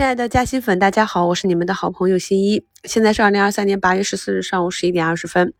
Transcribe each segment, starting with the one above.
亲爱的嘉兴粉，大家好，我是你们的好朋友新一。现在是二零二三年八月十四日上午十一点二十分。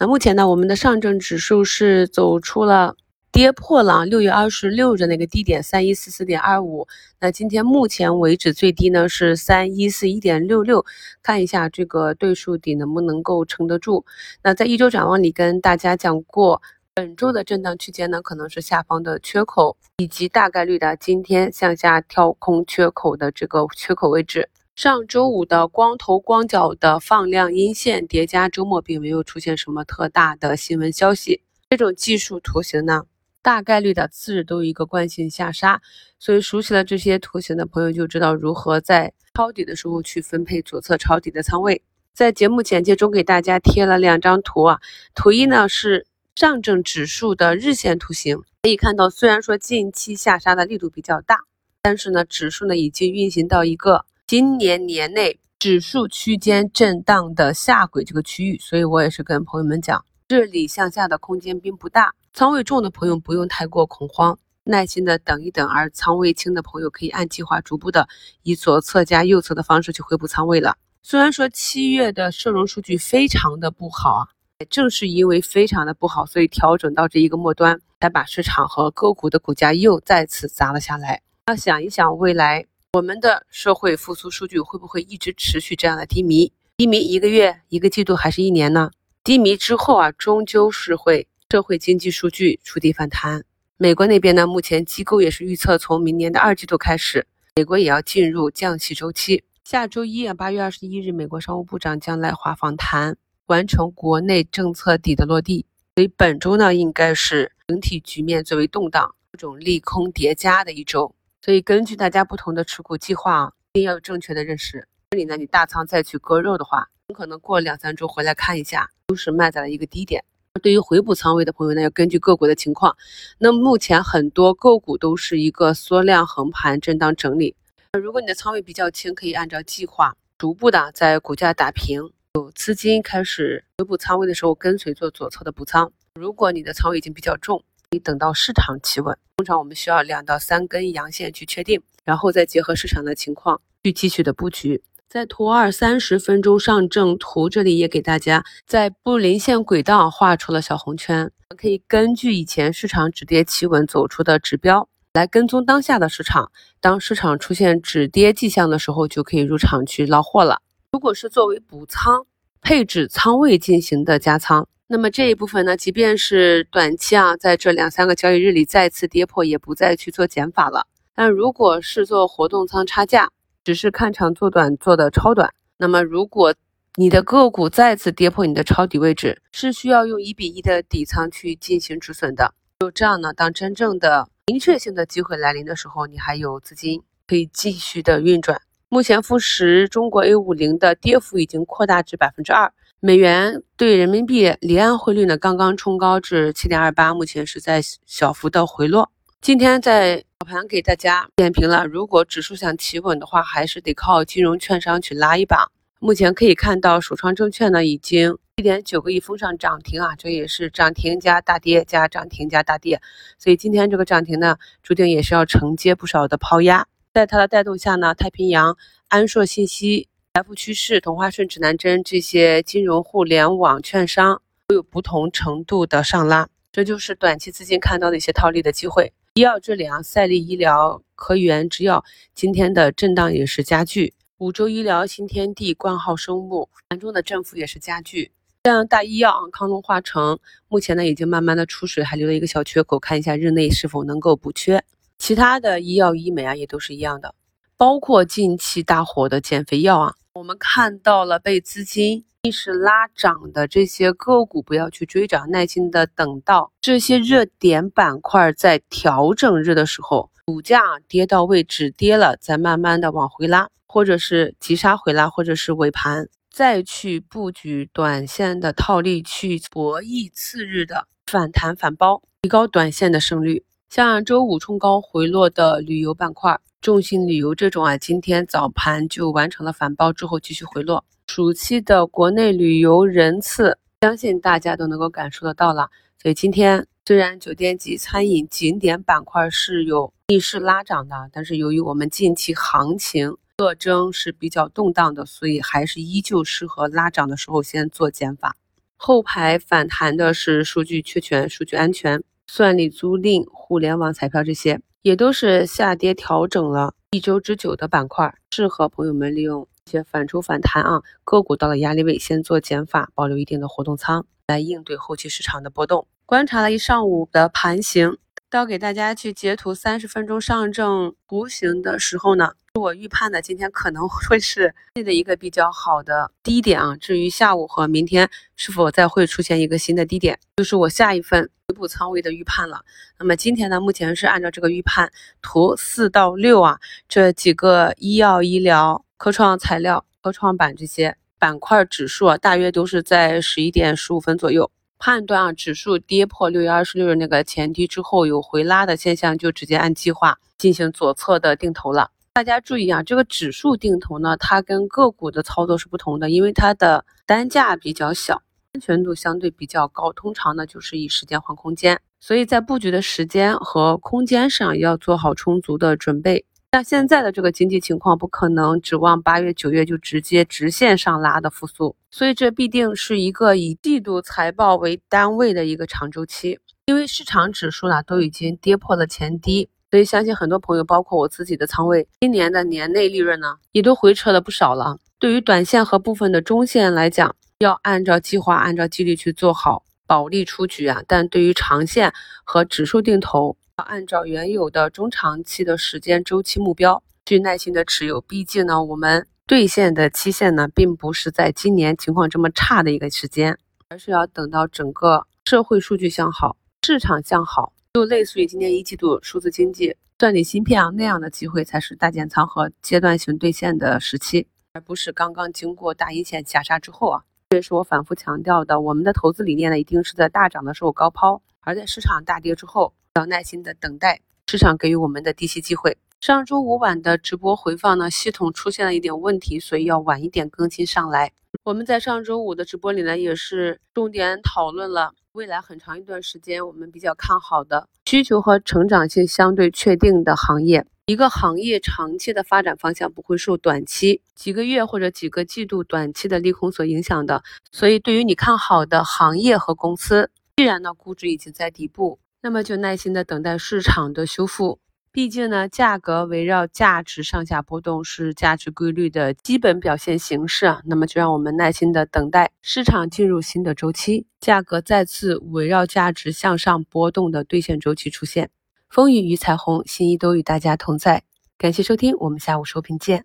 那目前呢，我们的上证指数是走出了跌破了六月二十六日那个低点三一四四点二五。那今天目前为止最低呢是三一四一点六六，看一下这个对数底能不能够撑得住。那在一周展望里跟大家讲过。本周的震荡区间呢，可能是下方的缺口，以及大概率的今天向下跳空缺口的这个缺口位置。上周五的光头光脚的放量阴线叠加周末，并没有出现什么特大的新闻消息。这种技术图形呢，大概率的次日都有一个惯性下杀，所以熟悉了这些图形的朋友就知道如何在抄底的时候去分配左侧抄底的仓位。在节目简介中给大家贴了两张图啊，图一呢是。上证指数的日线图形可以看到，虽然说近期下杀的力度比较大，但是呢，指数呢已经运行到一个今年年内指数区间震荡的下轨这个区域，所以我也是跟朋友们讲，这里向下的空间并不大，仓位重的朋友不用太过恐慌，耐心的等一等，而仓位轻的朋友可以按计划逐步的以左侧加右侧的方式去回补仓位了。虽然说七月的社融数据非常的不好啊。正是因为非常的不好，所以调整到这一个末端，才把市场和个股的股价又再次砸了下来。要想一想，未来我们的社会复苏数据会不会一直持续这样的低迷？低迷一个月、一个季度还是一年呢？低迷之后啊，终究是会社会经济数据触底反弹。美国那边呢，目前机构也是预测，从明年的二季度开始，美国也要进入降息周期。下周一啊，八月二十一日，美国商务部长将来华访谈。完成国内政策底的落地，所以本周呢应该是整体局面最为动荡、各种利空叠加的一周。所以根据大家不同的持股计划啊，一定要有正确的认识。这里呢，你大仓再去割肉的话，很可能过两三周回来看一下，都是卖在了一个低点。对于回补仓位的朋友呢，要根据个股的情况。那目前很多个股都是一个缩量横盘震荡整理。如果你的仓位比较轻，可以按照计划逐步的在股价打平。有资金开始回补仓位的时候，跟随做左侧的补仓。如果你的仓位已经比较重，你等到市场企稳，通常我们需要两到三根阳线去确定，然后再结合市场的情况去继续的布局。在图二三十分钟上证图这里也给大家在布林线轨道画出了小红圈，可以根据以前市场止跌企稳走出的指标来跟踪当下的市场。当市场出现止跌迹象的时候，就可以入场去捞货了。如果是作为补仓配置仓位进行的加仓，那么这一部分呢，即便是短期啊，在这两三个交易日里再次跌破，也不再去做减法了。但如果是做活动仓差价，只是看长做短做的超短，那么如果你的个股再次跌破你的抄底位置，是需要用一比一的底仓去进行止损的。就这样呢，当真正的明确性的机会来临的时候，你还有资金可以继续的运转。目前富时中国 A 五零的跌幅已经扩大至百分之二，美元对人民币离岸汇率呢刚刚冲高至七点二八，目前是在小幅的回落。今天在早盘给大家点评了，如果指数想企稳的话，还是得靠金融券商去拉一把。目前可以看到，首创证券呢已经一点九个亿封上涨停啊，这也是涨停加大跌加涨停加大跌，所以今天这个涨停呢，注定也是要承接不少的抛压。在它的带动下呢，太平洋、安硕信息、财富趋势、同花顺、指南针这些金融互联网券商都有不同程度的上拉，这就是短期资金看到的一些套利的机会。医药这里啊，赛力医疗、科源制药今天的震荡也是加剧，五洲医疗、新天地、冠浩生物盘中的振幅也是加剧。像大医药啊，康龙化成目前呢已经慢慢的出水，还留了一个小缺口，看一下日内是否能够补缺。其他的医药医美啊，也都是一样的，包括近期大火的减肥药啊，我们看到了被资金逆势拉涨的这些个股，不要去追涨，耐心的等到这些热点板块在调整日的时候，股价跌到位止跌了，再慢慢的往回拉，或者是急杀回拉，或者是尾盘再去布局短线的套利，去博弈次日的反弹反包，提高短线的胜率。像周五冲高回落的旅游板块，众信旅游这种啊，今天早盘就完成了反包之后继续回落。暑期的国内旅游人次，相信大家都能够感受得到了。所以今天虽然酒店及餐饮景点板块是有逆势拉涨的，但是由于我们近期行情特征是比较动荡的，所以还是依旧适合拉涨的时候先做减法。后排反弹的是数据确权、数据安全、算力租赁、互联网彩票这些，也都是下跌调整了一周之久的板块，适合朋友们利用一些反抽反弹啊，个股到了压力位先做减法，保留一定的活动仓，来应对后期市场的波动。观察了一上午的盘形。到给大家去截图三十分钟上证图形的时候呢，我预判的今天可能会是的一个比较好的低点啊。至于下午和明天是否再会出现一个新的低点，就是我下一份回补仓位的预判了。那么今天呢，目前是按照这个预判图四到六啊这几个医药、医疗、科创材料、科创板这些板块指数啊，大约都是在十一点十五分左右。判断啊，指数跌破六月二十六日那个前低之后有回拉的现象，就直接按计划进行左侧的定投了。大家注意啊，这个指数定投呢，它跟个股的操作是不同的，因为它的单价比较小，安全度相对比较高，通常呢就是以时间换空间，所以在布局的时间和空间上要做好充足的准备。像现在的这个经济情况，不可能指望八月、九月就直接直线上拉的复苏，所以这必定是一个以季度财报为单位的一个长周期。因为市场指数呢都已经跌破了前低，所以相信很多朋友，包括我自己的仓位，今年的年内利润呢也都回撤了不少了。对于短线和部分的中线来讲，要按照计划、按照纪律去做好保利出局啊。但对于长线和指数定投，要按照原有的中长期的时间周期目标去耐心的持有，毕竟呢，我们兑现的期限呢，并不是在今年情况这么差的一个时间，而是要等到整个社会数据向好、市场向好，就类似于今年一季度数字经济、算力芯片啊那样的机会，才是大减仓和阶段性兑现的时期，而不是刚刚经过大阴线下杀之后啊。这也是我反复强调的，我们的投资理念呢，一定是在大涨的时候高抛，而在市场大跌之后。要耐心的等待市场给予我们的低吸机会。上周五晚的直播回放呢，系统出现了一点问题，所以要晚一点更新上来。我们在上周五的直播里呢，也是重点讨论了未来很长一段时间我们比较看好的需求和成长性相对确定的行业。一个行业长期的发展方向不会受短期几个月或者几个季度短期的利空所影响的。所以，对于你看好的行业和公司，既然呢估值已经在底部。那么就耐心的等待市场的修复，毕竟呢，价格围绕价值上下波动是价值规律的基本表现形式啊。那么就让我们耐心的等待市场进入新的周期，价格再次围绕价值向上波动的兑现周期出现。风雨与彩虹，新一都与大家同在。感谢收听，我们下午收评见。